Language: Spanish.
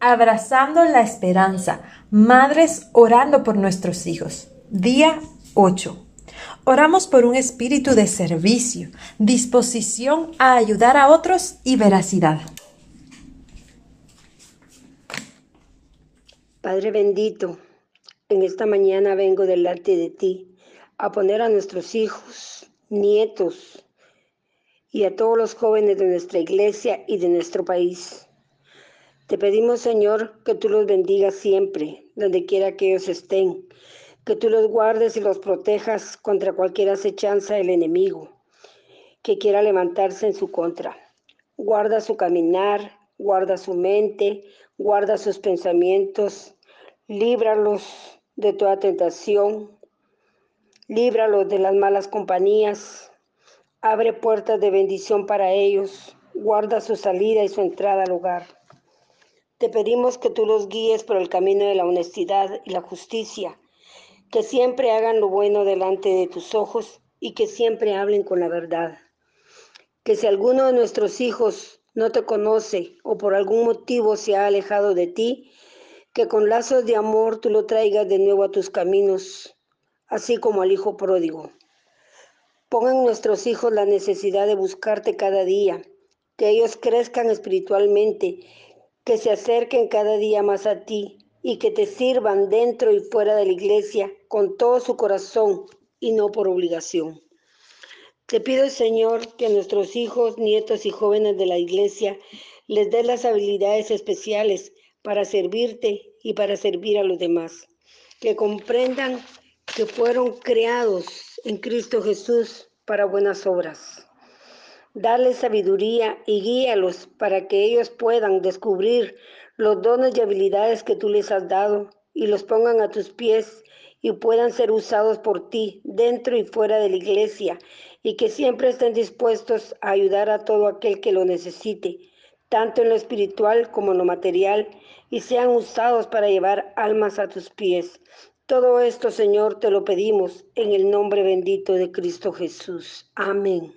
Abrazando la esperanza, madres orando por nuestros hijos. Día 8. Oramos por un espíritu de servicio, disposición a ayudar a otros y veracidad. Padre bendito, en esta mañana vengo delante de ti a poner a nuestros hijos, nietos y a todos los jóvenes de nuestra iglesia y de nuestro país te pedimos, Señor, que tú los bendigas siempre, donde quiera que ellos estén, que tú los guardes y los protejas contra cualquier acechanza del enemigo que quiera levantarse en su contra. Guarda su caminar, guarda su mente, guarda sus pensamientos, líbralos de toda tentación, líbralos de las malas compañías, abre puertas de bendición para ellos, guarda su salida y su entrada al hogar. Te pedimos que tú los guíes por el camino de la honestidad y la justicia, que siempre hagan lo bueno delante de tus ojos y que siempre hablen con la verdad. Que si alguno de nuestros hijos no te conoce o por algún motivo se ha alejado de ti, que con lazos de amor tú lo traigas de nuevo a tus caminos, así como al Hijo pródigo. Pongan nuestros hijos la necesidad de buscarte cada día, que ellos crezcan espiritualmente que se acerquen cada día más a ti y que te sirvan dentro y fuera de la iglesia con todo su corazón y no por obligación. Te pido, Señor, que a nuestros hijos, nietos y jóvenes de la iglesia les des las habilidades especiales para servirte y para servir a los demás. Que comprendan que fueron creados en Cristo Jesús para buenas obras. Dale sabiduría y guíalos para que ellos puedan descubrir los dones y habilidades que tú les has dado y los pongan a tus pies y puedan ser usados por ti dentro y fuera de la iglesia y que siempre estén dispuestos a ayudar a todo aquel que lo necesite, tanto en lo espiritual como en lo material, y sean usados para llevar almas a tus pies. Todo esto, Señor, te lo pedimos en el nombre bendito de Cristo Jesús. Amén.